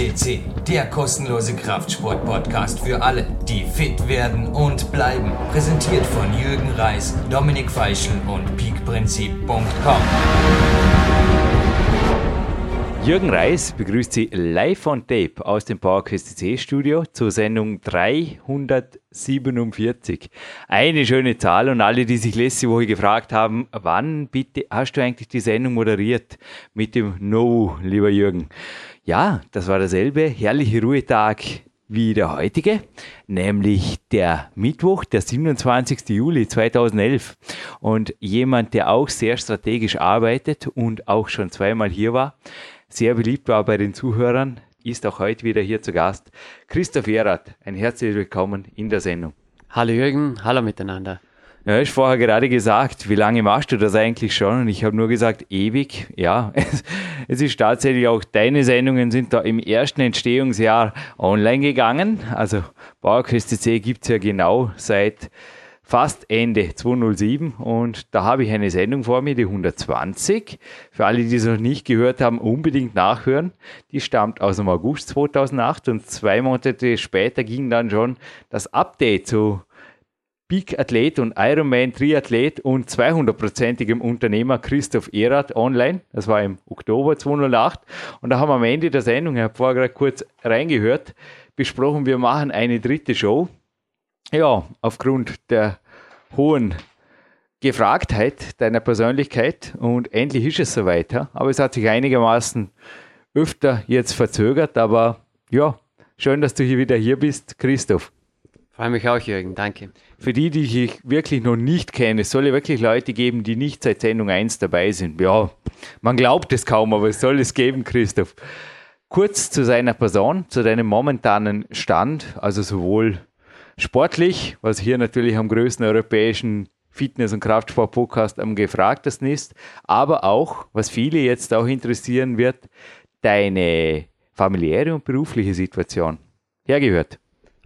FCC, der kostenlose Kraftsport-Podcast für alle, die fit werden und bleiben. Präsentiert von Jürgen Reis, Dominik Feischl und peakprinzip.com. Jürgen Reis begrüßt Sie live on tape aus dem PowerQuest C Studio zur Sendung 347. Eine schöne Zahl und alle, die sich letzte Woche gefragt haben, wann bitte hast du eigentlich die Sendung moderiert mit dem No, lieber Jürgen? Ja, das war derselbe herrliche Ruhetag wie der heutige, nämlich der Mittwoch, der 27. Juli 2011. Und jemand, der auch sehr strategisch arbeitet und auch schon zweimal hier war, sehr beliebt war bei den Zuhörern, ist auch heute wieder hier zu Gast. Christoph Erath, ein herzliches Willkommen in der Sendung. Hallo Jürgen, hallo miteinander. Ja, ich vorher gerade gesagt, wie lange machst du das eigentlich schon? Und ich habe nur gesagt, ewig. Ja, es, ist tatsächlich auch, deine Sendungen sind da im ersten Entstehungsjahr online gegangen. Also Bauerquest C gibt es ja genau seit fast Ende 207 und da habe ich eine Sendung vor mir, die 120. Für alle, die es noch nicht gehört haben, unbedingt nachhören. Die stammt aus dem August 2008 und zwei Monate später ging dann schon das Update zu Big Athlet und Ironman Triathlet und 200-prozentigem Unternehmer Christoph Erath online. Das war im Oktober 2008 und da haben wir am Ende der Sendung, ich habe vorher gerade kurz reingehört, besprochen, wir machen eine dritte Show ja, aufgrund der hohen Gefragtheit deiner Persönlichkeit und endlich ist es soweit. Ja? Aber es hat sich einigermaßen öfter jetzt verzögert, aber ja, schön, dass du hier wieder hier bist, Christoph. Freue mich auch, Jürgen, danke. Für die, die ich wirklich noch nicht kenne, es soll ja wirklich Leute geben, die nicht seit Sendung 1 dabei sind. Ja, man glaubt es kaum, aber es soll es geben, Christoph. Kurz zu seiner Person, zu deinem momentanen Stand, also sowohl sportlich, was hier natürlich am größten europäischen Fitness- und Kraftsport-Podcast am gefragtesten ist, aber auch, was viele jetzt auch interessieren wird, deine familiäre und berufliche Situation. Hergehört.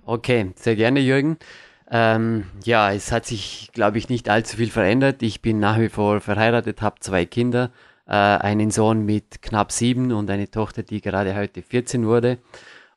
Okay, sehr gerne, Jürgen. Ähm, ja, es hat sich, glaube ich, nicht allzu viel verändert. Ich bin nach wie vor verheiratet, habe zwei Kinder, äh, einen Sohn mit knapp sieben und eine Tochter, die gerade heute 14 wurde.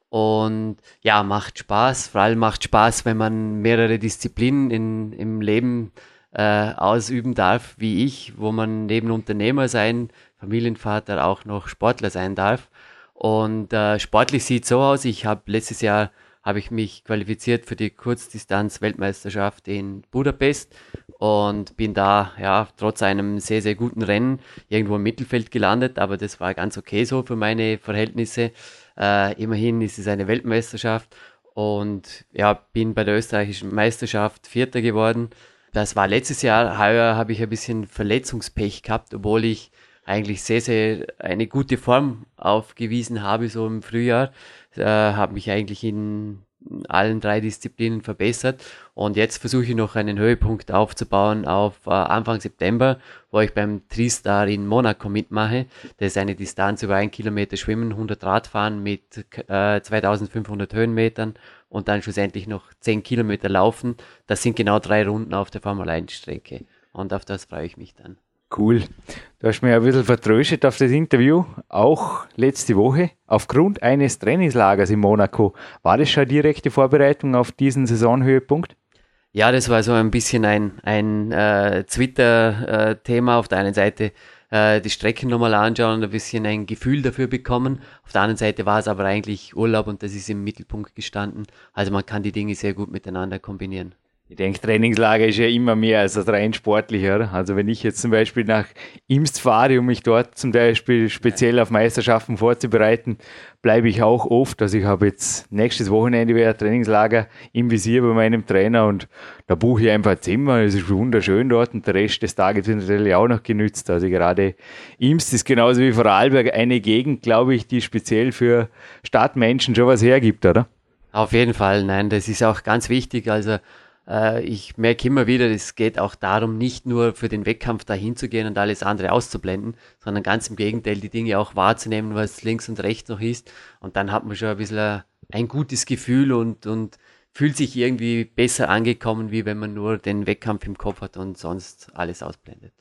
Und ja, macht Spaß. Vor allem macht Spaß, wenn man mehrere Disziplinen in, im Leben äh, ausüben darf, wie ich, wo man neben Unternehmer sein, Familienvater auch noch Sportler sein darf. Und äh, sportlich sieht so aus, ich habe letztes Jahr habe ich mich qualifiziert für die Kurzdistanz-Weltmeisterschaft in Budapest und bin da ja trotz einem sehr, sehr guten Rennen irgendwo im Mittelfeld gelandet, aber das war ganz okay so für meine Verhältnisse. Äh, immerhin ist es eine Weltmeisterschaft und ja, bin bei der österreichischen Meisterschaft Vierter geworden. Das war letztes Jahr. Heuer habe ich ein bisschen Verletzungspech gehabt, obwohl ich eigentlich sehr, sehr eine gute Form aufgewiesen habe, so im Frühjahr. Äh, habe mich eigentlich in allen drei Disziplinen verbessert. Und jetzt versuche ich noch einen Höhepunkt aufzubauen auf äh, Anfang September, wo ich beim Tristar in Monaco mitmache. Das ist eine Distanz über ein Kilometer Schwimmen, 100 Radfahren mit äh, 2500 Höhenmetern und dann schlussendlich noch 10 Kilometer laufen. Das sind genau drei Runden auf der Formel 1 Strecke. Und auf das freue ich mich dann. Cool. Du hast mir ein bisschen vertröstet auf das Interview, auch letzte Woche. Aufgrund eines Trainingslagers in Monaco, war das schon direkte Vorbereitung auf diesen Saisonhöhepunkt? Ja, das war so ein bisschen ein, ein äh, Twitter-Thema. Auf der einen Seite äh, die Strecken nochmal anschauen und ein bisschen ein Gefühl dafür bekommen. Auf der anderen Seite war es aber eigentlich Urlaub und das ist im Mittelpunkt gestanden. Also man kann die Dinge sehr gut miteinander kombinieren. Ich denke, Trainingslager ist ja immer mehr als das rein sportlicher. Also wenn ich jetzt zum Beispiel nach Imst fahre, um mich dort zum Beispiel speziell auf Meisterschaften vorzubereiten, bleibe ich auch oft. Also ich habe jetzt nächstes Wochenende wieder ein Trainingslager im Visier bei meinem Trainer und da buche ich einfach Zimmer. Es ist wunderschön dort und der Rest des Tages wird natürlich auch noch genützt. Also gerade Imst ist genauso wie Vorarlberg eine Gegend, glaube ich, die speziell für Stadtmenschen schon was hergibt, oder? Auf jeden Fall, nein, das ist auch ganz wichtig. Also äh, ich merke immer wieder, es geht auch darum, nicht nur für den Wettkampf dahin zu gehen und alles andere auszublenden, sondern ganz im Gegenteil, die Dinge auch wahrzunehmen, was links und rechts noch ist. Und dann hat man schon ein bisschen ein gutes Gefühl und, und fühlt sich irgendwie besser angekommen, wie wenn man nur den Wettkampf im Kopf hat und sonst alles ausblendet.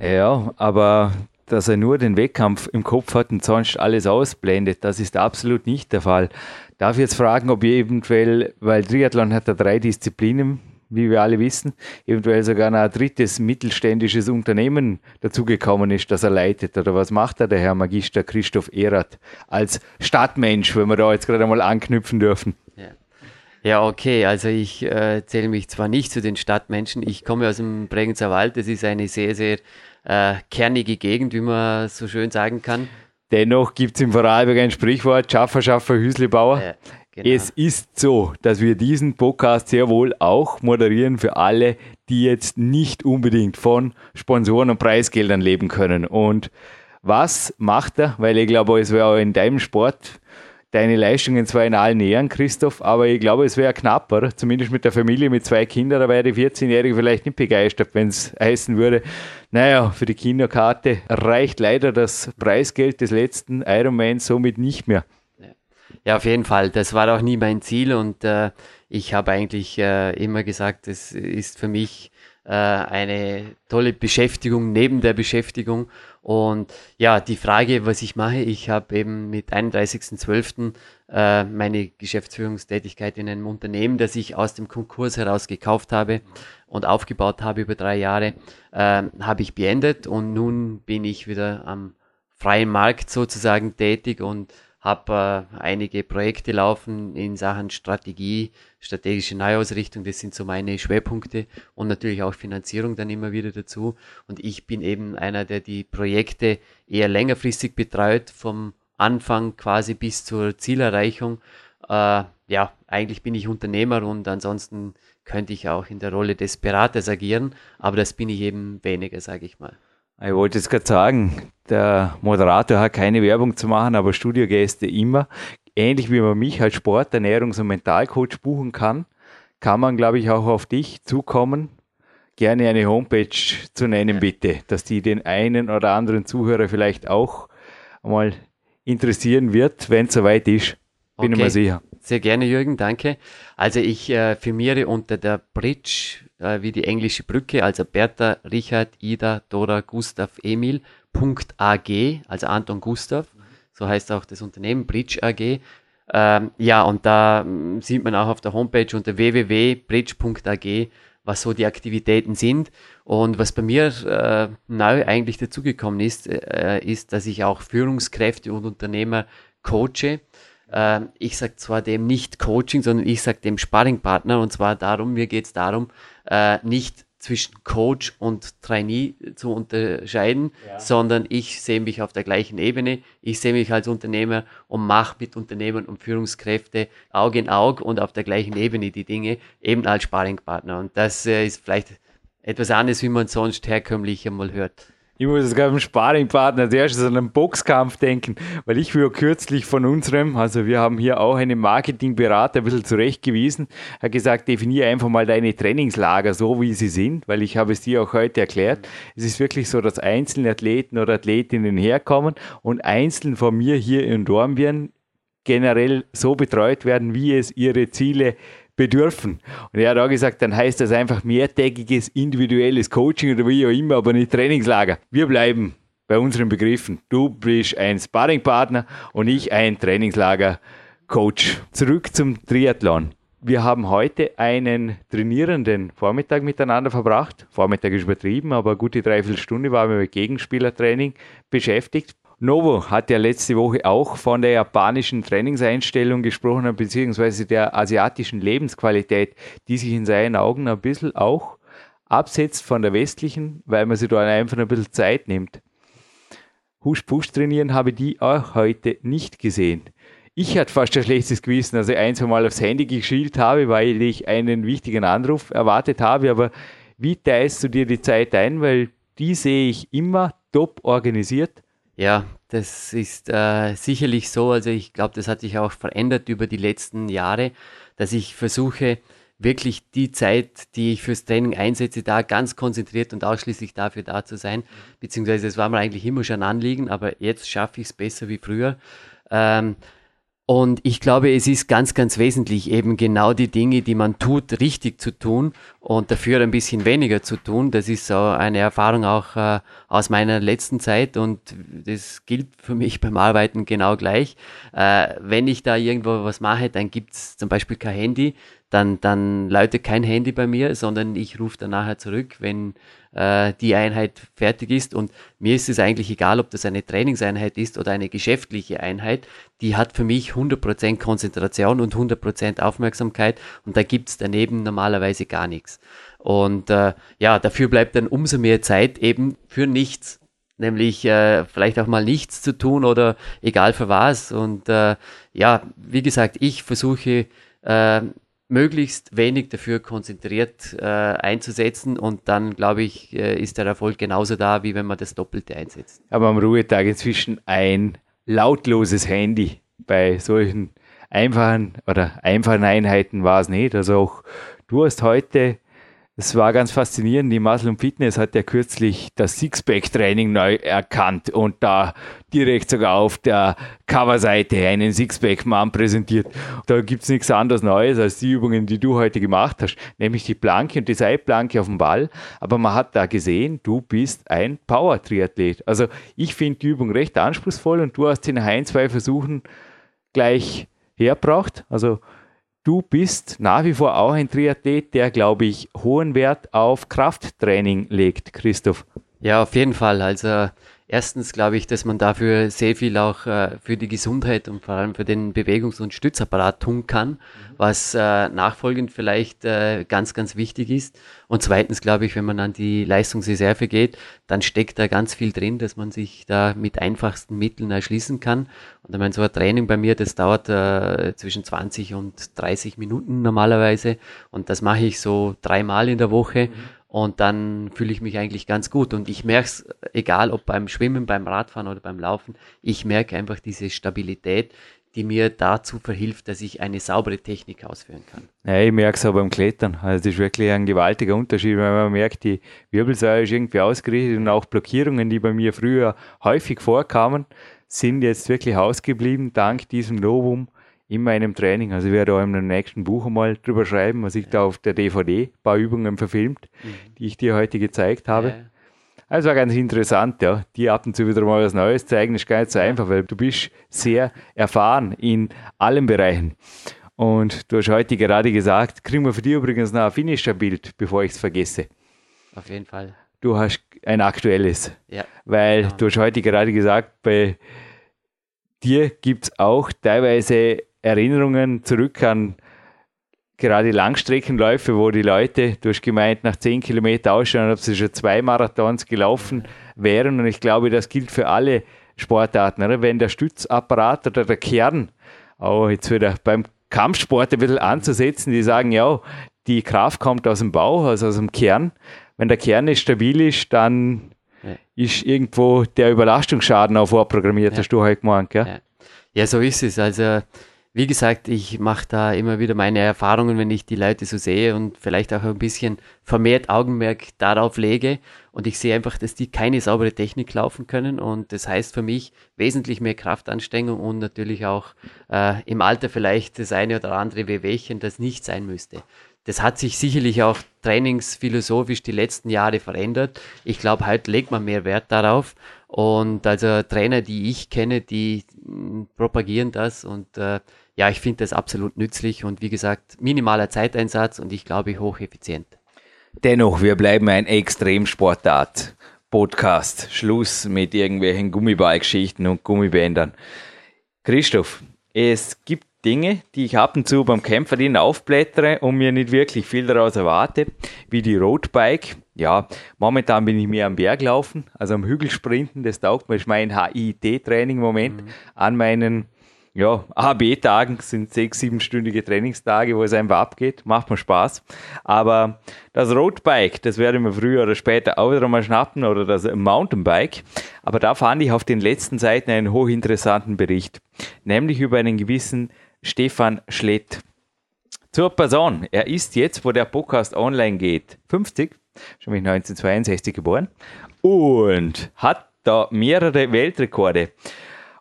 Ja, aber dass er nur den Wettkampf im Kopf hat und sonst alles ausblendet. Das ist absolut nicht der Fall. Darf ich jetzt fragen, ob ihr eventuell, weil Triathlon hat ja drei Disziplinen, wie wir alle wissen, eventuell sogar noch ein drittes mittelständisches Unternehmen dazugekommen ist, das er leitet. Oder was macht er, der Herr Magister Christoph Erath, als Stadtmensch, wenn wir da jetzt gerade mal anknüpfen dürfen? Ja. Ja, okay. Also ich äh, zähle mich zwar nicht zu den Stadtmenschen. Ich komme aus dem Bregenzer Wald. Das ist eine sehr, sehr äh, kernige Gegend, wie man so schön sagen kann. Dennoch gibt es im Vorarlberg ein Sprichwort, Schaffer, Schaffer, Hüslebauer. Ja. Genau. Es ist so, dass wir diesen Podcast sehr wohl auch moderieren für alle, die jetzt nicht unbedingt von Sponsoren und Preisgeldern leben können. Und was macht er? Weil ich glaube, es wäre auch in deinem Sport deine Leistungen zwar in allen Ehren, Christoph, aber ich glaube, es wäre knapper, zumindest mit der Familie mit zwei Kindern, da wäre die 14-Jährige vielleicht nicht begeistert, wenn es heißen würde, naja, für die Kinderkarte reicht leider das Preisgeld des letzten Ironmans somit nicht mehr. Ja, auf jeden Fall. Das war auch nie mein Ziel und äh, ich habe eigentlich äh, immer gesagt, es ist für mich äh, eine tolle Beschäftigung neben der Beschäftigung. Und ja, die Frage, was ich mache, ich habe eben mit 31.12. Äh, meine Geschäftsführungstätigkeit in einem Unternehmen, das ich aus dem Konkurs heraus gekauft habe und aufgebaut habe über drei Jahre, äh, habe ich beendet und nun bin ich wieder am freien Markt sozusagen tätig und habe äh, einige Projekte laufen in Sachen Strategie, strategische Neuausrichtung, das sind so meine Schwerpunkte und natürlich auch Finanzierung dann immer wieder dazu. Und ich bin eben einer, der die Projekte eher längerfristig betreut, vom Anfang quasi bis zur Zielerreichung. Äh, ja, eigentlich bin ich Unternehmer und ansonsten könnte ich auch in der Rolle des Beraters agieren, aber das bin ich eben weniger, sage ich mal. Ich wollte jetzt gerade sagen, der Moderator hat keine Werbung zu machen, aber Studiogäste immer. Ähnlich wie man mich als Sport-, Ernährungs- und Mentalcoach buchen kann, kann man, glaube ich, auch auf dich zukommen. Gerne eine Homepage zu nennen, bitte, dass die den einen oder anderen Zuhörer vielleicht auch mal interessieren wird, wenn es soweit ist. Bin okay. ich mir sicher. Sehr gerne, Jürgen, danke. Also ich äh, firmiere unter der Bridge wie die englische Brücke, also Bertha, Richard, Ida, Dora, Gustav, Emil, Punkt AG, also Anton Gustav, so heißt auch das Unternehmen, Bridge AG. Ähm, ja, und da mm, sieht man auch auf der Homepage unter www.bridge.ag, was so die Aktivitäten sind. Und was bei mir äh, neu eigentlich dazugekommen ist, äh, ist, dass ich auch Führungskräfte und Unternehmer coache äh, ich sage zwar dem nicht Coaching, sondern ich sage dem Sparringpartner und zwar darum, mir geht es darum, äh, nicht zwischen Coach und Trainee zu unterscheiden, ja. sondern ich sehe mich auf der gleichen Ebene. Ich sehe mich als Unternehmer und mache mit Unternehmern und Führungskräfte Auge in Auge und auf der gleichen Ebene die Dinge, eben als Sparringpartner. Und das äh, ist vielleicht etwas anderes, wie man sonst herkömmlich einmal hört. Ich muss jetzt gerade beim Sparringpartner als erstes an einen Boxkampf denken, weil ich war kürzlich von unserem, also wir haben hier auch einen Marketingberater ein bisschen zurechtgewiesen, hat gesagt, definiere einfach mal deine Trainingslager so, wie sie sind, weil ich habe es dir auch heute erklärt. Es ist wirklich so, dass einzelne Athleten oder Athletinnen herkommen und einzeln von mir hier in Dornbirn generell so betreut werden, wie es ihre Ziele bedürfen. Und er hat auch gesagt, dann heißt das einfach mehrtägiges individuelles Coaching oder wie auch immer, aber nicht Trainingslager. Wir bleiben bei unseren Begriffen. Du bist ein Sparringpartner und ich ein Trainingslager-Coach. Zurück zum Triathlon. Wir haben heute einen trainierenden Vormittag miteinander verbracht. Vormittag ist übertrieben, aber gute Dreiviertelstunde waren wir mit Gegenspielertraining beschäftigt. Novo hat ja letzte Woche auch von der japanischen Trainingseinstellung gesprochen, beziehungsweise der asiatischen Lebensqualität, die sich in seinen Augen ein bisschen auch absetzt von der westlichen, weil man sich da einfach ein bisschen Zeit nimmt. Husch-Push trainieren habe die auch heute nicht gesehen. Ich hatte fast ein schlechtes Gewissen, also ein, zwei Mal aufs Handy geschielt habe, weil ich einen wichtigen Anruf erwartet habe, aber wie teilst du dir die Zeit ein, weil die sehe ich immer top organisiert ja, das ist äh, sicherlich so. Also ich glaube, das hat sich auch verändert über die letzten Jahre, dass ich versuche, wirklich die Zeit, die ich fürs Training einsetze, da ganz konzentriert und ausschließlich dafür da zu sein. Beziehungsweise es war mir eigentlich immer schon ein Anliegen, aber jetzt schaffe ich es besser wie früher. Ähm, Und ich glaube, es ist ganz, ganz wesentlich, eben genau die Dinge, die man tut, richtig zu tun und dafür ein bisschen weniger zu tun. Das ist so eine Erfahrung auch äh, aus meiner letzten Zeit und das gilt für mich beim Arbeiten genau gleich. Äh, wenn ich da irgendwo was mache, dann gibt's zum Beispiel kein Handy, dann, dann läutet kein Handy bei mir, sondern ich rufe dann nachher zurück, wenn äh, die Einheit fertig ist. Und mir ist es eigentlich egal, ob das eine Trainingseinheit ist oder eine geschäftliche Einheit. Die hat für mich 100% Konzentration und 100% Aufmerksamkeit und da gibt's daneben normalerweise gar nichts. Und äh, ja, dafür bleibt dann umso mehr Zeit eben für nichts nämlich äh, vielleicht auch mal nichts zu tun oder egal für was. Und äh, ja, wie gesagt, ich versuche äh, möglichst wenig dafür konzentriert äh, einzusetzen und dann, glaube ich, äh, ist der Erfolg genauso da, wie wenn man das Doppelte einsetzt. Aber am Ruhetag inzwischen ein lautloses Handy bei solchen einfachen oder einfachen Einheiten war es nicht. Also auch du hast heute es war ganz faszinierend. Die Muscle und Fitness hat ja kürzlich das Sixpack-Training neu erkannt und da direkt sogar auf der Coverseite einen Sixpack-Mann präsentiert. Da gibt es nichts anderes Neues als die Übungen, die du heute gemacht hast, nämlich die Planke und die Seitplanke auf dem Ball. Aber man hat da gesehen, du bist ein Power-Triathlet. Also ich finde die Übung recht anspruchsvoll und du hast in ein, zwei Versuchen gleich hergebracht. Also Du bist nach wie vor auch ein Triathlet, der, glaube ich, hohen Wert auf Krafttraining legt, Christoph. Ja, auf jeden Fall. Also erstens glaube ich, dass man dafür sehr viel auch äh, für die Gesundheit und vor allem für den Bewegungs- und Stützapparat tun kann, mhm. was äh, nachfolgend vielleicht äh, ganz, ganz wichtig ist. Und zweitens glaube ich, wenn man an die Leistungsreserve geht, dann steckt da ganz viel drin, dass man sich da mit einfachsten Mitteln erschließen kann. Und ich meine, so ein Training bei mir, das dauert äh, zwischen 20 und 30 Minuten normalerweise. Und das mache ich so dreimal in der Woche. Mhm. Und dann fühle ich mich eigentlich ganz gut. Und ich merke es, egal ob beim Schwimmen, beim Radfahren oder beim Laufen, ich merke einfach diese Stabilität, die mir dazu verhilft, dass ich eine saubere Technik ausführen kann. Ja, ich merke es auch beim Klettern. Also das ist wirklich ein gewaltiger Unterschied, weil man merkt, die Wirbelsäule ist irgendwie ausgerichtet und auch Blockierungen, die bei mir früher häufig vorkamen, sind jetzt wirklich ausgeblieben, dank diesem Novum in meinem Training. Also ich werde auch im nächsten Buch einmal drüber schreiben, was ich da auf der DVD ein paar Übungen verfilmt, mhm. die ich dir heute gezeigt habe. Ja. Also war ganz interessant, ja. Dir ab und zu wieder mal was Neues zeigen, ist gar nicht so einfach, weil du bist sehr erfahren in allen Bereichen. Und du hast heute gerade gesagt, kriegen wir für dich übrigens noch ein Finisher-Bild, bevor ich es vergesse. Auf jeden Fall. Du hast ein aktuelles. Ja. Weil genau. du hast heute gerade gesagt, bei dir gibt es auch teilweise Erinnerungen zurück an gerade Langstreckenläufe, wo die Leute, du hast gemeint, nach 10 Kilometern ausschauen, ob sie schon zwei Marathons gelaufen wären. Und ich glaube, das gilt für alle Sportarten. Oder? Wenn der Stützapparat oder der Kern, auch jetzt wieder beim Kampfsport ein bisschen anzusetzen, die sagen, ja, die Kraft kommt aus dem Bauch, also aus dem Kern. Wenn der Kern nicht stabil ist, dann ja. ist irgendwo der Überlastungsschaden auch vorprogrammiert, ja. hast du heute gemeint. Gell? Ja. ja, so ist es. Also wie gesagt, ich mache da immer wieder meine Erfahrungen, wenn ich die Leute so sehe und vielleicht auch ein bisschen vermehrt Augenmerk darauf lege. Und ich sehe einfach, dass die keine saubere Technik laufen können. Und das heißt für mich wesentlich mehr Kraftanstrengung und natürlich auch äh, im Alter vielleicht das eine oder andere Wehwehchen, das nicht sein müsste. Das hat sich sicherlich auch trainingsphilosophisch die letzten Jahre verändert. Ich glaube, heute legt man mehr Wert darauf. Und also Trainer, die ich kenne, die mh, propagieren das und äh, ja, ich finde das absolut nützlich und wie gesagt, minimaler Zeiteinsatz und ich glaube hocheffizient. Dennoch, wir bleiben ein Extremsportart. Podcast. Schluss mit irgendwelchen Gummiballgeschichten und Gummibändern. Christoph, es gibt Dinge, die ich ab und zu beim Kämpferdienen aufblättere und mir nicht wirklich viel daraus erwarte, wie die Roadbike. Ja, momentan bin ich mehr am Berg laufen, also am Hügelsprinten, das taugt mir, ist mein HIT-Training im Moment mhm. an meinen ja, AB-Tagen sind sechs, siebenstündige Trainingstage, wo es einfach abgeht. Macht mir Spaß. Aber das Roadbike, das werde ich mir früher oder später auch wieder mal schnappen oder das Mountainbike. Aber da fand ich auf den letzten Seiten einen hochinteressanten Bericht. Nämlich über einen gewissen Stefan Schlett. Zur Person. Er ist jetzt, wo der Podcast online geht, 50, schon 1962 geboren und hat da mehrere Weltrekorde.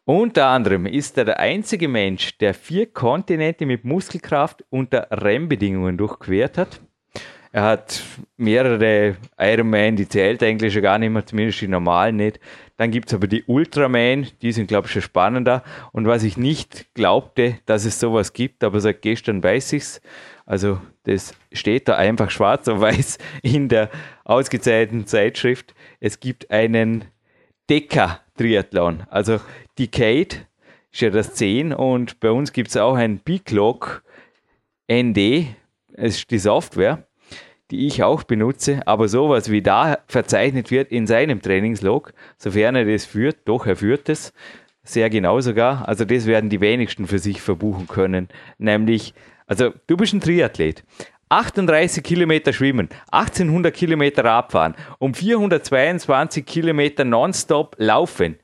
Unter anderem ist er der einzige Mensch, der vier Kontinente mit Muskelkraft unter REM-Bedingungen durchquert hat. Er hat mehrere Ironman, die zählt eigentlich schon gar nicht mehr, zumindest die normalen nicht. Dann gibt es aber die Ultraman, die sind, glaube ich, schon spannender. Und was ich nicht glaubte, dass es sowas gibt, aber seit gestern weiß ich es. Also das steht da einfach schwarz auf weiß in der ausgezeichneten Zeitschrift. Es gibt einen Deka-Triathlon. Also Decade ist ja das 10 und bei uns gibt es auch ein Biclog ND, es ist die Software die ich auch benutze, aber sowas wie da verzeichnet wird in seinem Trainingslog, sofern er das führt, doch er führt es, sehr genau sogar, also das werden die wenigsten für sich verbuchen können, nämlich, also du bist ein Triathlet, 38 Kilometer schwimmen, 1800 Kilometer abfahren, um 422 Kilometer nonstop laufen.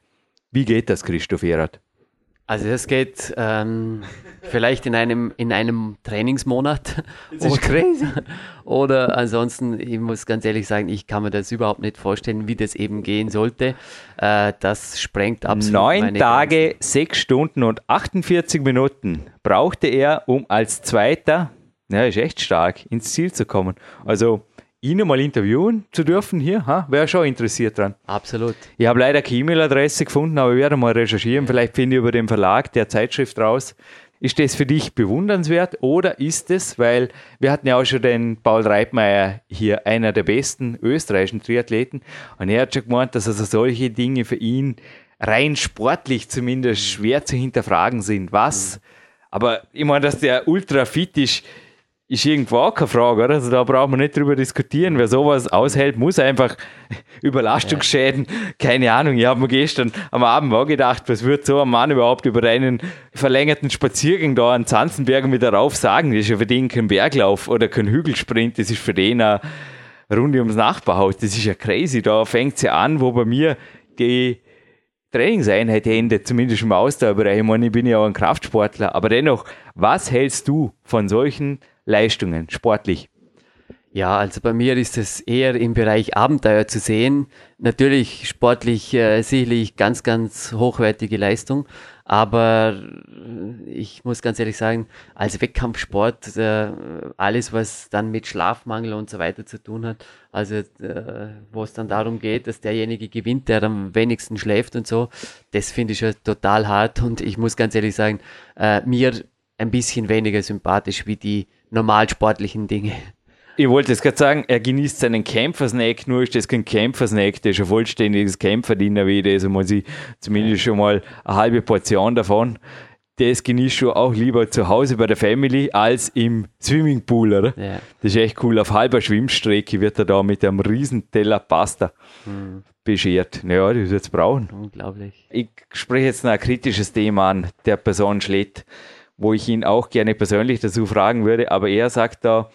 Wie geht das, Christoph Erath? Also das geht ähm, vielleicht in einem, in einem Trainingsmonat. Das ist oder, crazy. Oder ansonsten, ich muss ganz ehrlich sagen, ich kann mir das überhaupt nicht vorstellen, wie das eben gehen sollte. Äh, das sprengt absolut Neun Tage, Grenzen. sechs Stunden und 48 Minuten brauchte er, um als Zweiter, ja, ist echt stark, ins Ziel zu kommen. Also ihn mal interviewen zu dürfen hier, wäre schon interessiert dran. Absolut. Ich habe leider keine E-Mail-Adresse gefunden, aber ich werde mal recherchieren. Vielleicht finde ich über den Verlag der Zeitschrift raus. Ist das für dich bewundernswert oder ist es, weil wir hatten ja auch schon den Paul Reitmeier hier, einer der besten österreichischen Triathleten, und er hat schon gemeint, dass also solche Dinge für ihn rein sportlich zumindest schwer zu hinterfragen sind. Was? Aber ich meine, dass der ultra fit ist, ist irgendwo auch keine Frage, oder? Also da brauchen wir nicht drüber diskutieren. Wer sowas aushält, muss einfach Überlastungsschäden, keine Ahnung. Ich habe mir gestern am Abend auch gedacht, was wird so ein Mann überhaupt über einen verlängerten Spaziergang da an Zanzenberg mit darauf sagen? Das ist ja für den kein Berglauf oder kein Hügelsprint, das ist für den eine Runde ums Nachbarhaus. Das ist ja crazy. Da fängt es ja an, wo bei mir die Trainingseinheit endet, zumindest im Ausdauerbereich. Ich meine, ich bin ja auch ein Kraftsportler, aber dennoch, was hältst du von solchen Leistungen sportlich? Ja, also bei mir ist es eher im Bereich Abenteuer zu sehen. Natürlich sportlich äh, sicherlich ganz, ganz hochwertige Leistung, aber ich muss ganz ehrlich sagen, als Wettkampfsport, äh, alles was dann mit Schlafmangel und so weiter zu tun hat, also äh, wo es dann darum geht, dass derjenige gewinnt, der am wenigsten schläft und so, das finde ich ja total hart und ich muss ganz ehrlich sagen, äh, mir ein bisschen weniger sympathisch wie die normal sportlichen Dinge. Ich wollte jetzt gerade sagen, er genießt seinen Kämpfersnack, nur ist das kein Kämpfersnack, das ist ein vollständiges Kämpferdiener wie das, man sie zumindest schon mal eine halbe Portion davon. Das genießt schon auch lieber zu Hause bei der Family als im Swimmingpool, oder? Ja. Das ist echt cool. Auf halber Schwimmstrecke wird er da mit einem riesen Teller Pasta mhm. beschert. Naja, das wird es brauchen. Unglaublich. Ich spreche jetzt noch ein kritisches Thema an, der Person Schlett wo ich ihn auch gerne persönlich dazu fragen würde. Aber er sagt da,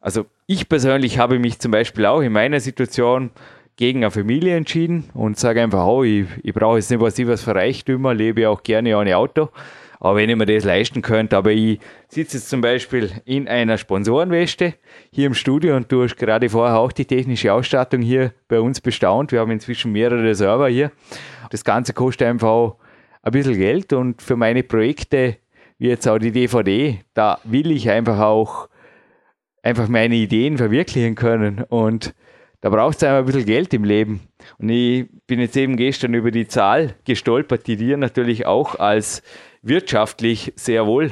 also ich persönlich habe mich zum Beispiel auch in meiner Situation gegen eine Familie entschieden und sage einfach, oh, ich, ich brauche jetzt nicht was, für Reichtümer, lebe auch gerne ohne Auto. Aber wenn ich mir das leisten könnte, aber ich sitze jetzt zum Beispiel in einer Sponsorenweste hier im Studio und du hast gerade vorher auch die technische Ausstattung hier bei uns bestaunt. Wir haben inzwischen mehrere Server hier. Das Ganze kostet einfach ein bisschen Geld und für meine Projekte wie jetzt auch die DVD, da will ich einfach auch einfach meine Ideen verwirklichen können und da braucht es einfach ein bisschen Geld im Leben. Und ich bin jetzt eben gestern über die Zahl gestolpert, die dir natürlich auch als wirtschaftlich sehr wohl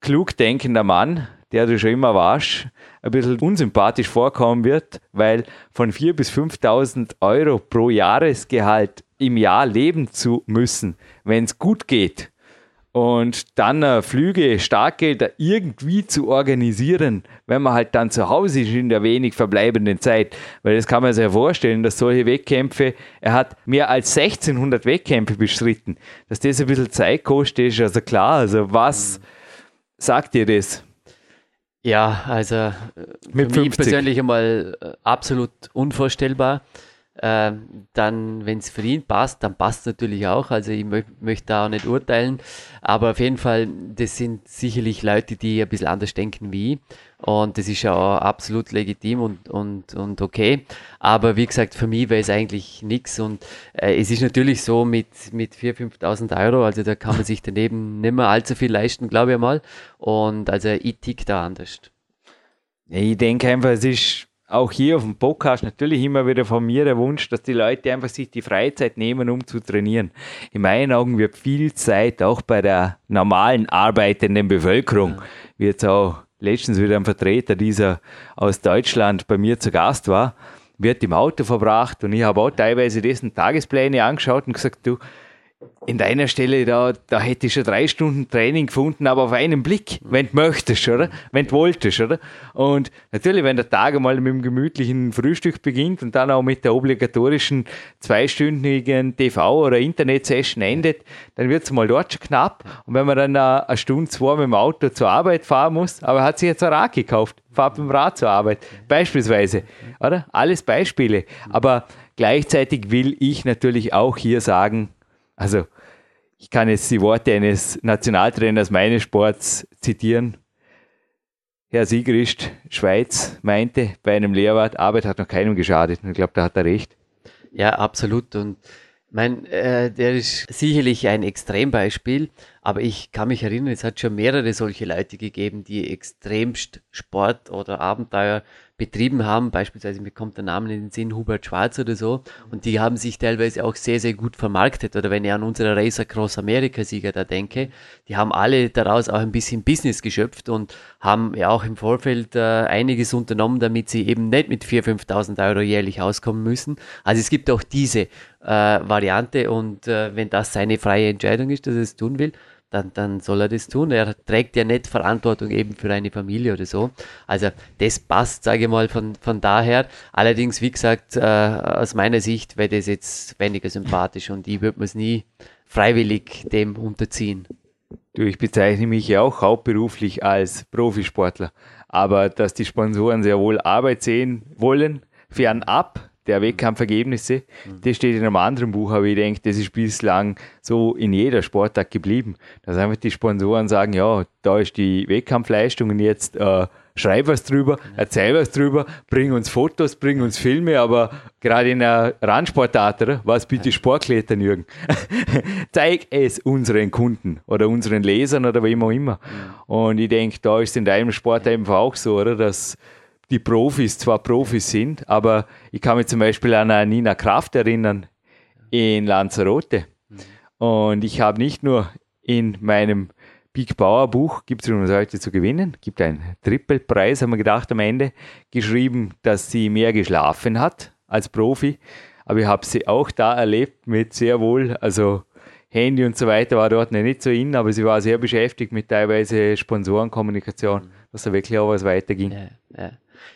klug denkender Mann, der du schon immer warst, ein bisschen unsympathisch vorkommen wird, weil von 4.000 bis 5.000 Euro pro Jahresgehalt im Jahr leben zu müssen, wenn es gut geht, und dann äh, Flüge, Starkgelder irgendwie zu organisieren, wenn man halt dann zu Hause ist in der wenig verbleibenden Zeit. Weil das kann man sich ja vorstellen, dass solche Wettkämpfe, er hat mehr als 1600 Wettkämpfe bestritten. Dass das ein bisschen Zeit kostet, ist also klar. Also was sagt dir das? Ja, also äh, Mit für 50. mich persönlich einmal äh, absolut unvorstellbar. Ähm, dann, wenn es für ihn passt, dann passt es natürlich auch. Also ich mö möchte da auch nicht urteilen. Aber auf jeden Fall, das sind sicherlich Leute, die ein bisschen anders denken wie ich. Und das ist ja auch absolut legitim und, und, und okay. Aber wie gesagt, für mich wäre es eigentlich nichts. Und äh, es ist natürlich so mit, mit 4.000, 5.000 Euro, also da kann man sich daneben nicht mehr allzu viel leisten, glaube ich mal. Und also ich tick da anders. Ich denke einfach, es ist auch hier auf dem Podcast natürlich immer wieder von mir der Wunsch, dass die Leute einfach sich die Freizeit nehmen, um zu trainieren. In meinen Augen wird viel Zeit auch bei der normalen arbeitenden Bevölkerung, wie jetzt auch letztens wieder ein Vertreter dieser aus Deutschland bei mir zu Gast war, wird im Auto verbracht und ich habe auch teilweise dessen Tagespläne angeschaut und gesagt, du, in deiner Stelle, da, da hätte ich schon drei Stunden Training gefunden, aber auf einen Blick, wenn du möchtest, oder? Wenn du wolltest, oder? Und natürlich, wenn der Tag einmal mit dem gemütlichen Frühstück beginnt und dann auch mit der obligatorischen zweistündigen TV- oder Internet-Session endet, dann wird es mal dort schon knapp. Und wenn man dann eine Stunde, zwei mit dem Auto zur Arbeit fahren muss, aber er hat sich jetzt ein Rad gekauft, fahrt mit dem Rad zur Arbeit, beispielsweise, oder? Alles Beispiele. Aber gleichzeitig will ich natürlich auch hier sagen, also ich kann jetzt die Worte eines Nationaltrainers meines Sports zitieren. Herr Siegrist, Schweiz, meinte bei einem Lehrwart, Arbeit hat noch keinem geschadet. Und ich glaube, da hat er recht. Ja, absolut. Und mein, äh, der ist sicherlich ein Extrembeispiel, aber ich kann mich erinnern, es hat schon mehrere solche Leute gegeben, die extremst Sport oder Abenteuer betrieben haben. Beispielsweise mir kommt der Name in den Sinn, Hubert Schwarz oder so. Und die haben sich teilweise auch sehr, sehr gut vermarktet. Oder wenn ich an unsere Racer Cross America Sieger da denke, die haben alle daraus auch ein bisschen Business geschöpft und haben ja auch im Vorfeld äh, einiges unternommen, damit sie eben nicht mit 4.000, 5.000 Euro jährlich auskommen müssen. Also es gibt auch diese äh, Variante und äh, wenn das seine freie Entscheidung ist, dass er es tun will, dann, dann soll er das tun. Er trägt ja nicht Verantwortung eben für eine Familie oder so. Also das passt, sage ich mal, von, von daher. Allerdings, wie gesagt, äh, aus meiner Sicht wäre das jetzt weniger sympathisch und ich würde mir es nie freiwillig dem unterziehen. Du, ich bezeichne mich ja auch hauptberuflich als Profisportler. Aber dass die Sponsoren sehr wohl Arbeit sehen wollen, fernab der Wettkampfergebnisse, mhm. das steht in einem anderen Buch, aber ich denke, das ist bislang so in jeder Sportart geblieben. Dass einfach die Sponsoren sagen, ja, da ist die Wettkampfleistung und jetzt äh, schreib was drüber, erzähl was drüber, bring uns Fotos, bring uns Filme, aber gerade in der Randsportart, was bitte Sportklettern, Jürgen? Zeig es unseren Kunden oder unseren Lesern oder wem auch immer. Mhm. Und ich denke, da ist es in deinem Sport einfach auch so, oder? Dass die Profis zwar Profis sind, aber ich kann mich zum Beispiel an eine Nina Kraft erinnern in Lanzarote. Und ich habe nicht nur in meinem Big Bauer Buch, gibt es uns heute zu gewinnen, gibt einen Trippelpreis, haben wir gedacht am Ende, geschrieben, dass sie mehr geschlafen hat als Profi. Aber ich habe sie auch da erlebt mit sehr wohl, also Handy und so weiter war dort nicht so in, aber sie war sehr beschäftigt mit teilweise Sponsorenkommunikation, dass da wirklich auch was weiterging. Ja, ja.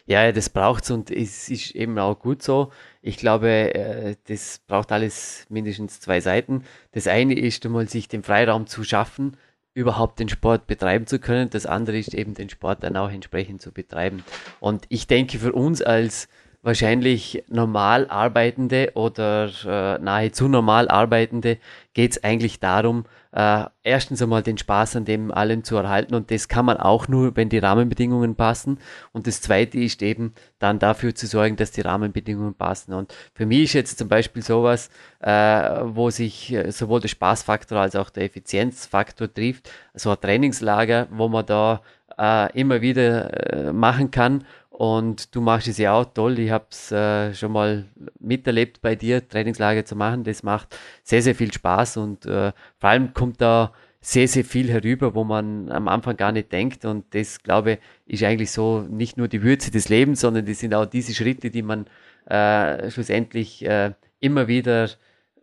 Ja, das braucht's und es ist eben auch gut so. Ich glaube, äh, das braucht alles mindestens zwei Seiten. Das eine ist einmal, sich den Freiraum zu schaffen, überhaupt den Sport betreiben zu können. Das andere ist eben, den Sport dann auch entsprechend zu betreiben. Und ich denke, für uns als wahrscheinlich normal arbeitende oder äh, nahezu normal arbeitende geht es eigentlich darum, äh, erstens einmal den Spaß an dem allen zu erhalten und das kann man auch nur, wenn die Rahmenbedingungen passen. Und das Zweite ist eben dann dafür zu sorgen, dass die Rahmenbedingungen passen. Und für mich ist jetzt zum Beispiel sowas, äh, wo sich äh, sowohl der Spaßfaktor als auch der Effizienzfaktor trifft, so ein Trainingslager, wo man da äh, immer wieder äh, machen kann und du machst es ja auch toll. Ich habe es äh, schon mal miterlebt bei dir, Trainingslager zu machen. Das macht sehr, sehr viel Spaß und äh, vor allem kommt da sehr, sehr viel herüber, wo man am Anfang gar nicht denkt. Und das, glaube ich, ist eigentlich so nicht nur die Würze des Lebens, sondern das sind auch diese Schritte, die man äh, schlussendlich äh, immer wieder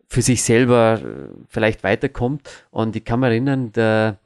für sich selber äh, vielleicht weiterkommt. Und ich kann mich erinnern, der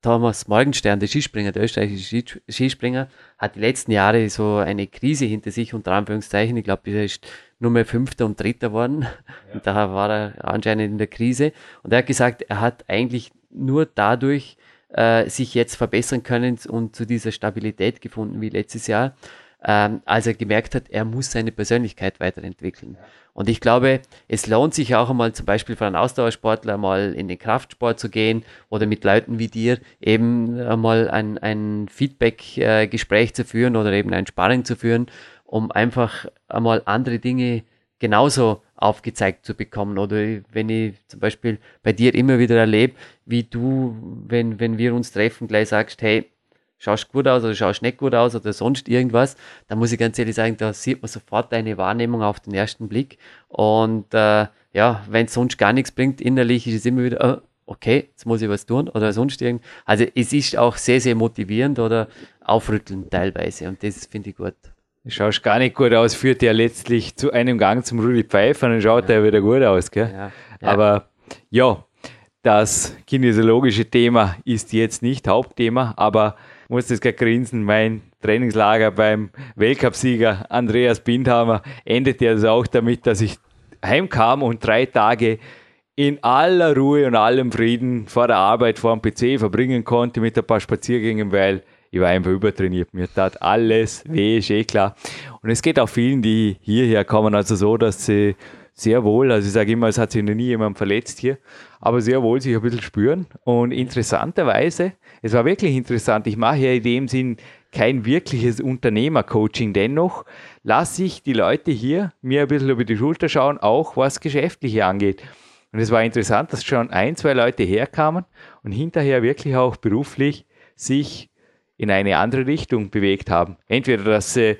Thomas Morgenstern, der Skispringer, der österreichische Skispringer, hat die letzten Jahre so eine Krise hinter sich, unter Anführungszeichen. Ich glaube, er ist nur mehr Fünfter und Dritter worden. Ja. Und da war er anscheinend in der Krise. Und er hat gesagt, er hat eigentlich nur dadurch äh, sich jetzt verbessern können und zu dieser Stabilität gefunden wie letztes Jahr, ähm, als er gemerkt hat, er muss seine Persönlichkeit weiterentwickeln. Und ich glaube, es lohnt sich auch einmal zum Beispiel für einen Ausdauersportler mal in den Kraftsport zu gehen oder mit Leuten wie dir eben einmal ein, ein Feedback-Gespräch zu führen oder eben ein Sparring zu führen, um einfach einmal andere Dinge genauso aufgezeigt zu bekommen. Oder wenn ich zum Beispiel bei dir immer wieder erlebe, wie du, wenn, wenn wir uns treffen, gleich sagst, hey, schaust gut aus oder schaust nicht gut aus oder sonst irgendwas, dann muss ich ganz ehrlich sagen, da sieht man sofort deine Wahrnehmung auf den ersten Blick. Und äh, ja, wenn es sonst gar nichts bringt, innerlich ist es immer wieder, oh, okay, jetzt muss ich was tun oder sonst irgend. Also es ist auch sehr, sehr motivierend oder aufrüttelnd teilweise und das finde ich gut. Du schaust gar nicht gut aus, führt ja letztlich zu einem Gang zum Rudi Pfeiffer und dann schaut ja. er wieder gut aus, gell? Ja. Ja. Aber ja, das kinesiologische Thema ist jetzt nicht Hauptthema, aber muss das gerade grinsen, mein Trainingslager beim Weltcupsieger Andreas Bindhammer endete also auch damit, dass ich heimkam und drei Tage in aller Ruhe und allem Frieden vor der Arbeit vor dem PC verbringen konnte mit ein paar Spaziergängen, weil ich war einfach übertrainiert. Mir tat alles weh, ist eh klar. Und es geht auch vielen, die hierher kommen, also so, dass sie sehr wohl, also ich sage immer, es hat sich noch nie jemand verletzt hier, aber sehr wohl sich ein bisschen spüren. Und interessanterweise, es war wirklich interessant, ich mache ja in dem Sinn kein wirkliches Unternehmercoaching, dennoch lasse ich die Leute hier mir ein bisschen über die Schulter schauen, auch was Geschäftliche angeht. Und es war interessant, dass schon ein, zwei Leute herkamen und hinterher wirklich auch beruflich sich in eine andere Richtung bewegt haben. Entweder, dass sie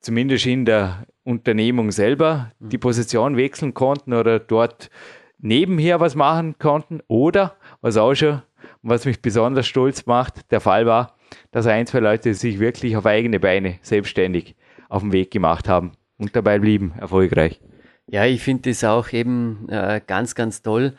zumindest in der Unternehmung selber die Position wechseln konnten oder dort nebenher was machen konnten oder was auch schon, was mich besonders stolz macht, der Fall war, dass ein, zwei Leute sich wirklich auf eigene Beine selbstständig auf den Weg gemacht haben und dabei blieben erfolgreich. Ja, ich finde das auch eben äh, ganz, ganz toll,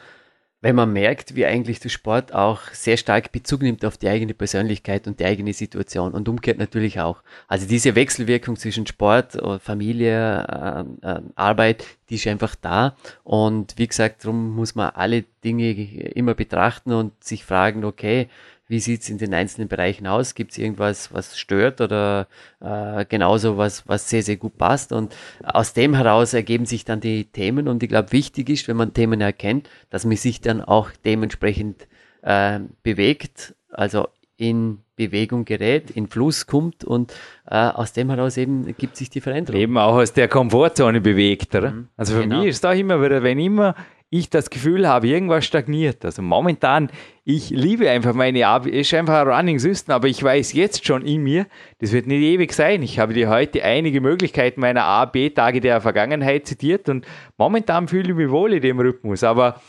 wenn man merkt, wie eigentlich der Sport auch sehr stark Bezug nimmt auf die eigene Persönlichkeit und die eigene Situation und umgekehrt natürlich auch. Also diese Wechselwirkung zwischen Sport, äh, Familie, äh, äh, Arbeit, die ist einfach da und wie gesagt, darum muss man alle Dinge immer betrachten und sich fragen, okay, wie sieht es in den einzelnen Bereichen aus? Gibt es irgendwas, was stört oder äh, genauso was, was sehr, sehr gut passt? Und aus dem heraus ergeben sich dann die Themen. Und ich glaube, wichtig ist, wenn man Themen erkennt, dass man sich dann auch dementsprechend äh, bewegt, also in Bewegung gerät, in Fluss kommt und äh, aus dem heraus eben gibt sich die Veränderung. Eben auch aus der Komfortzone bewegt, oder? Mhm. Also für genau. mich ist da immer wieder, wenn immer ich das Gefühl habe, irgendwas stagniert. Also momentan, ich liebe einfach meine Arbeit, ist einfach ein Running System, aber ich weiß jetzt schon in mir, das wird nicht ewig sein. Ich habe dir heute einige Möglichkeiten meiner A, B-Tage der Vergangenheit zitiert und momentan fühle ich mich wohl in dem Rhythmus, aber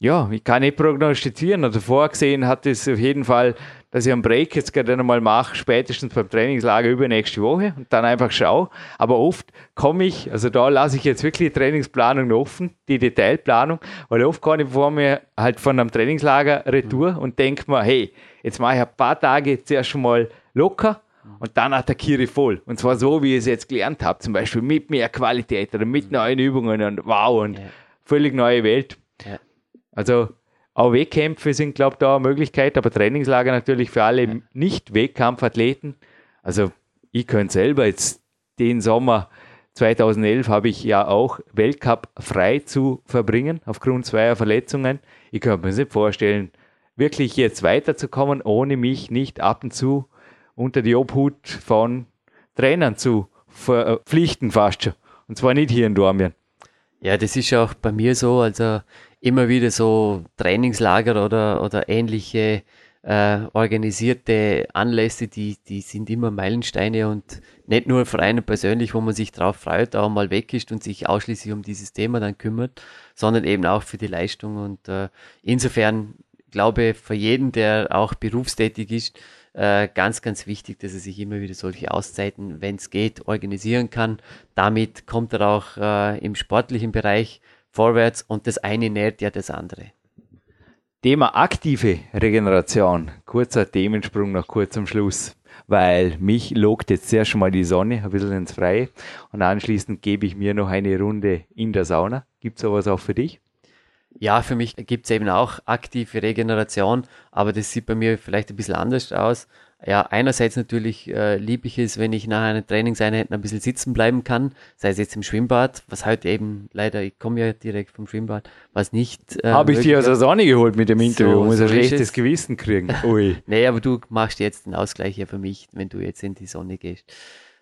ja, ich kann nicht prognostizieren oder vorgesehen hat es auf jeden Fall dass ich einen Break jetzt gerade einmal mache, spätestens beim Trainingslager übernächste Woche und dann einfach schaue. Aber oft komme ich, also da lasse ich jetzt wirklich die Trainingsplanung offen, die Detailplanung, weil oft kann ich vor mir halt von einem Trainingslager retour mhm. und denke mir, hey, jetzt mache ich ein paar Tage zuerst schon mal locker und dann attackiere ich voll. Und zwar so, wie ich es jetzt gelernt habe, zum Beispiel mit mehr Qualität oder mit mhm. neuen Übungen und wow und ja. völlig neue Welt. Ja. Also AOW-Kämpfe sind, glaube ich, da eine Möglichkeit, aber Trainingslager natürlich für alle ja. Nicht-Wettkampfathleten. Also ich könnte selber jetzt den Sommer 2011 habe ich ja auch Weltcup frei zu verbringen, aufgrund zweier Verletzungen. Ich könnte mir nicht vorstellen, wirklich jetzt weiterzukommen, ohne mich nicht ab und zu unter die Obhut von Trainern zu verpflichten fast schon. Und zwar nicht hier in Dormien. Ja, das ist auch bei mir so. Also immer wieder so Trainingslager oder, oder ähnliche äh, organisierte Anlässe, die, die sind immer Meilensteine und nicht nur für einen persönlich, wo man sich drauf freut, auch mal weg ist und sich ausschließlich um dieses Thema dann kümmert, sondern eben auch für die Leistung. Und äh, insofern glaube für jeden, der auch berufstätig ist, äh, ganz, ganz wichtig, dass er sich immer wieder solche Auszeiten, wenn es geht, organisieren kann. Damit kommt er auch äh, im sportlichen Bereich vorwärts und das eine nährt ja das andere. Thema aktive Regeneration. Kurzer Themensprung nach kurzem Schluss, weil mich logt jetzt sehr schon mal die Sonne ein bisschen ins Freie und anschließend gebe ich mir noch eine Runde in der Sauna. Gibt es sowas auch für dich? Ja, für mich gibt es eben auch aktive Regeneration, aber das sieht bei mir vielleicht ein bisschen anders aus. Ja, einerseits natürlich äh, lieb ich es, wenn ich nach einer Trainingseinheit ein bisschen sitzen bleiben kann, sei es jetzt im Schwimmbad, was heute eben leider, ich komme ja direkt vom Schwimmbad, was nicht. Äh, Habe ich dir aus der Sonne geholt mit dem Interview, so, muss so ein schlechtes Gewissen kriegen. Ui. nee, aber du machst jetzt den Ausgleich ja für mich, wenn du jetzt in die Sonne gehst.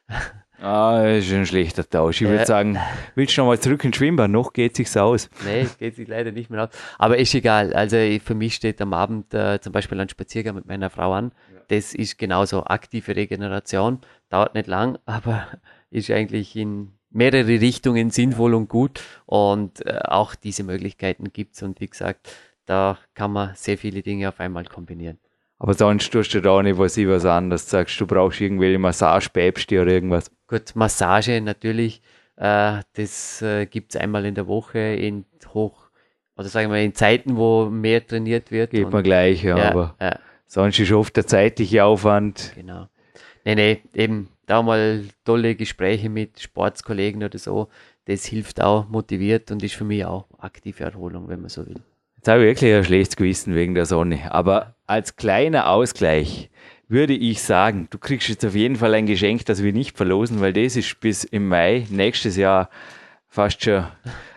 Ah, ist ein schlechter Tausch. Ich würde sagen, willst du noch mal zurück ins Schwimmbad? Noch geht sich's aus. Nee, geht sich leider nicht mehr aus. Aber ist egal. Also für mich steht am Abend äh, zum Beispiel ein Spaziergang mit meiner Frau an. Das ist genauso aktive Regeneration. Dauert nicht lang, aber ist eigentlich in mehrere Richtungen sinnvoll und gut. Und äh, auch diese Möglichkeiten gibt's. Und wie gesagt, da kann man sehr viele Dinge auf einmal kombinieren. Aber sonst tust du da auch nicht was, was anderes. Sagst du, brauchst irgendwelche Massagepäpste oder irgendwas? Gut, Massage natürlich. Äh, das äh, gibt es einmal in der Woche in hoch, oder sagen wir in Zeiten, wo mehr trainiert wird. Geht man gleich, ja, ja aber ja. Sonst ist oft der zeitliche Aufwand. Genau. Nee, nee, eben da mal tolle Gespräche mit Sportskollegen oder so. Das hilft auch motiviert und ist für mich auch aktive Erholung, wenn man so will. Jetzt habe ich wirklich ein schlechtes Gewissen wegen der Sonne. Aber als kleiner Ausgleich würde ich sagen, du kriegst jetzt auf jeden Fall ein Geschenk, das wir nicht verlosen, weil das ist bis im Mai nächstes Jahr fast schon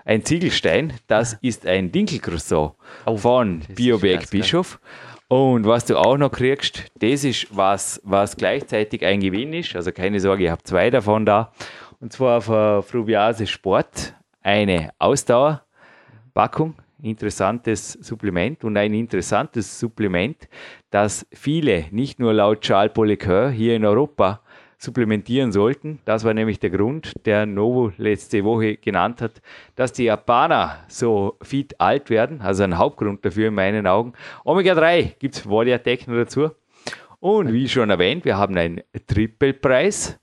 ein Ziegelstein. Das ist ein Dinkelcroissant oh, von Bioberg Bischof. Und was du auch noch kriegst, das ist was, was gleichzeitig ein Gewinn ist. Also keine Sorge, ich habe zwei davon da. Und zwar von Fruviase Sport eine Ausdauerpackung interessantes Supplement und ein interessantes Supplement, das viele, nicht nur laut Charles Polycœur hier in Europa, supplementieren sollten. Das war nämlich der Grund, der Novo letzte Woche genannt hat, dass die Japaner so fit alt werden. Also ein Hauptgrund dafür in meinen Augen. Omega-3 gibt es Warrior Techno dazu. Und wie schon erwähnt, wir haben einen Triple-Preis.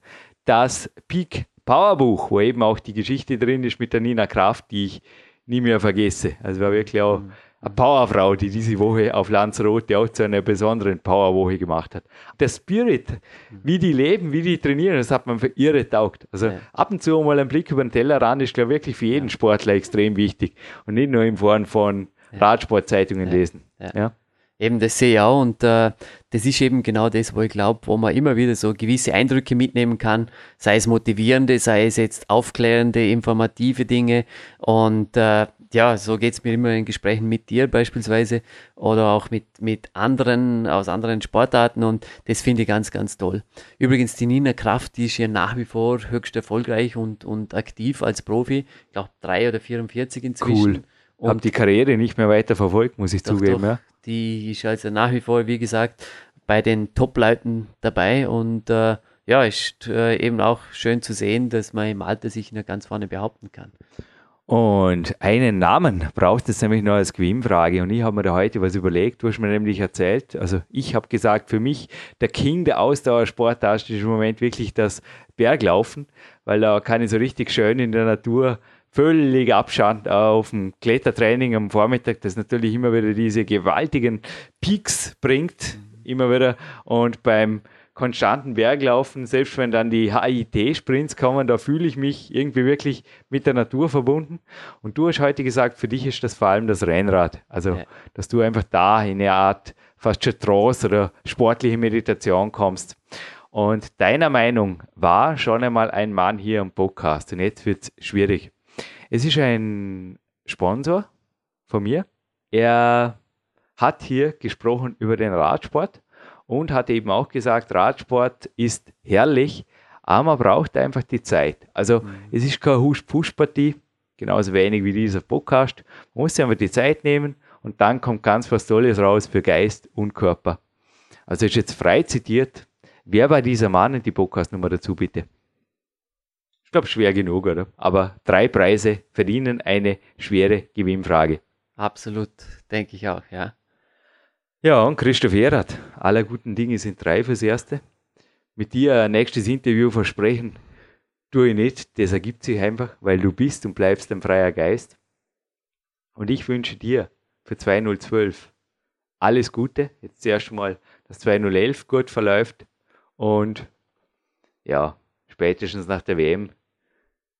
Das Peak Power Buch, wo eben auch die Geschichte drin ist mit der Nina Kraft, die ich nie mehr vergesse. Also war wirklich auch mhm. Eine Powerfrau, die diese Woche auf Lanzarote auch zu einer besonderen Powerwoche gemacht hat. Der Spirit, wie die leben, wie die trainieren, das hat man für irre taugt. Also ja. ab und zu mal ein Blick über den Tellerrand ist, glaube ich, wirklich für jeden Sportler extrem wichtig und nicht nur in Form von Radsportzeitungen lesen. Ja. Eben, das sehe ich auch und äh, das ist eben genau das, wo ich glaube, wo man immer wieder so gewisse Eindrücke mitnehmen kann, sei es motivierende, sei es jetzt aufklärende, informative Dinge und äh, ja, so geht es mir immer in Gesprächen mit dir beispielsweise oder auch mit, mit anderen aus anderen Sportarten und das finde ich ganz, ganz toll. Übrigens, die Nina Kraft, die ist ja nach wie vor höchst erfolgreich und, und aktiv als Profi, ich glaube drei oder 44 inzwischen. Cool. Und habe die Karriere nicht mehr weiter verfolgt, muss ich doch, zugeben. Doch, ja. Die ist also nach wie vor, wie gesagt, bei den Top-Leuten dabei und äh, ja, ist äh, eben auch schön zu sehen, dass man im Alter sich nur ganz vorne behaupten kann. Und einen Namen braucht es nämlich noch als Gewinnfrage. Und ich habe mir da heute was überlegt. Hast mir nämlich erzählt, also ich habe gesagt, für mich der King der Ausdauersportart ist im Moment wirklich das Berglaufen, weil da kann ich so richtig schön in der Natur völlig Abstand auf dem Klettertraining am Vormittag, das natürlich immer wieder diese gewaltigen Peaks bringt, immer wieder. Und beim konstanten Berglaufen, selbst wenn dann die HIT-Sprints kommen, da fühle ich mich irgendwie wirklich mit der Natur verbunden. Und du hast heute gesagt, für dich ist das vor allem das Rennrad. Also, ja. dass du einfach da in eine Art fast schon Trance oder sportliche Meditation kommst. Und deiner Meinung war schon einmal ein Mann hier am Podcast. Und jetzt wird es schwierig. Es ist ein Sponsor von mir. Er hat hier gesprochen über den Radsport und hat eben auch gesagt, Radsport ist herrlich, aber man braucht einfach die Zeit. Also mhm. es ist keine Husch-Push-Partie, genauso wenig wie dieser Podcast. Man muss sich einfach die Zeit nehmen und dann kommt ganz was Tolles raus für Geist und Körper. Also ist jetzt frei zitiert. Wer war dieser Mann? Und die Podcastnummer dazu bitte glaube, schwer genug, oder? Aber drei Preise verdienen eine schwere Gewinnfrage. Absolut, denke ich auch, ja. Ja, und Christoph Erath, aller guten Dinge sind drei fürs Erste. Mit dir ein nächstes Interview versprechen tue ich nicht, das ergibt sich einfach, weil du bist und bleibst ein freier Geist. Und ich wünsche dir für 2012 alles Gute. Jetzt zuerst mal, dass 2011 gut verläuft und ja, spätestens nach der WM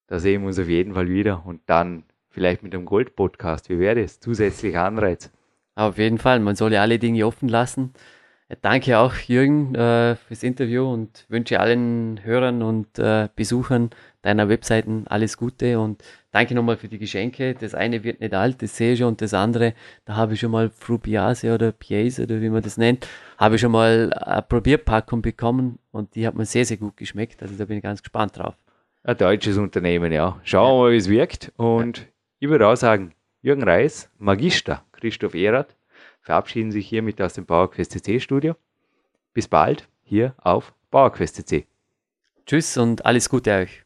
da sehen wir uns auf jeden Fall wieder und dann vielleicht mit einem Gold-Podcast. Wie wäre das? Zusätzlicher Anreiz. Auf jeden Fall. Man soll ja alle Dinge offen lassen. Danke auch, Jürgen, äh, fürs Interview und wünsche allen Hörern und äh, Besuchern deiner Webseiten alles Gute und danke nochmal für die Geschenke. Das eine wird nicht alt, das sehe ich schon, und das andere, da habe ich schon mal Frubiase oder Piase oder wie man das nennt, habe ich schon mal eine Probierpackung bekommen und die hat mir sehr, sehr gut geschmeckt. Also da bin ich ganz gespannt drauf. Ein deutsches Unternehmen, ja. Schauen wir mal, wie es wirkt. Und ja. ich würde auch sagen, Jürgen Reis, Magister, Christoph Erath, verabschieden sich hiermit aus dem PowerQuest CC Studio. Bis bald hier auf PowerQuest CC. Tschüss und alles Gute euch.